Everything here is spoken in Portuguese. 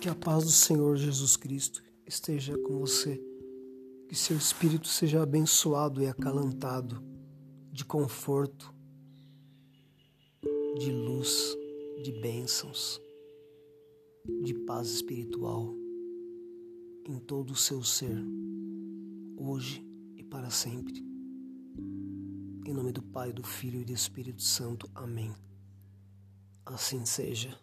Que a paz do Senhor Jesus Cristo esteja com você. Que seu espírito seja abençoado e acalantado de conforto, de luz, de bênçãos, de paz espiritual em todo o seu ser, hoje e para sempre. Em nome do Pai, do Filho e do Espírito Santo. Amém. Assim seja.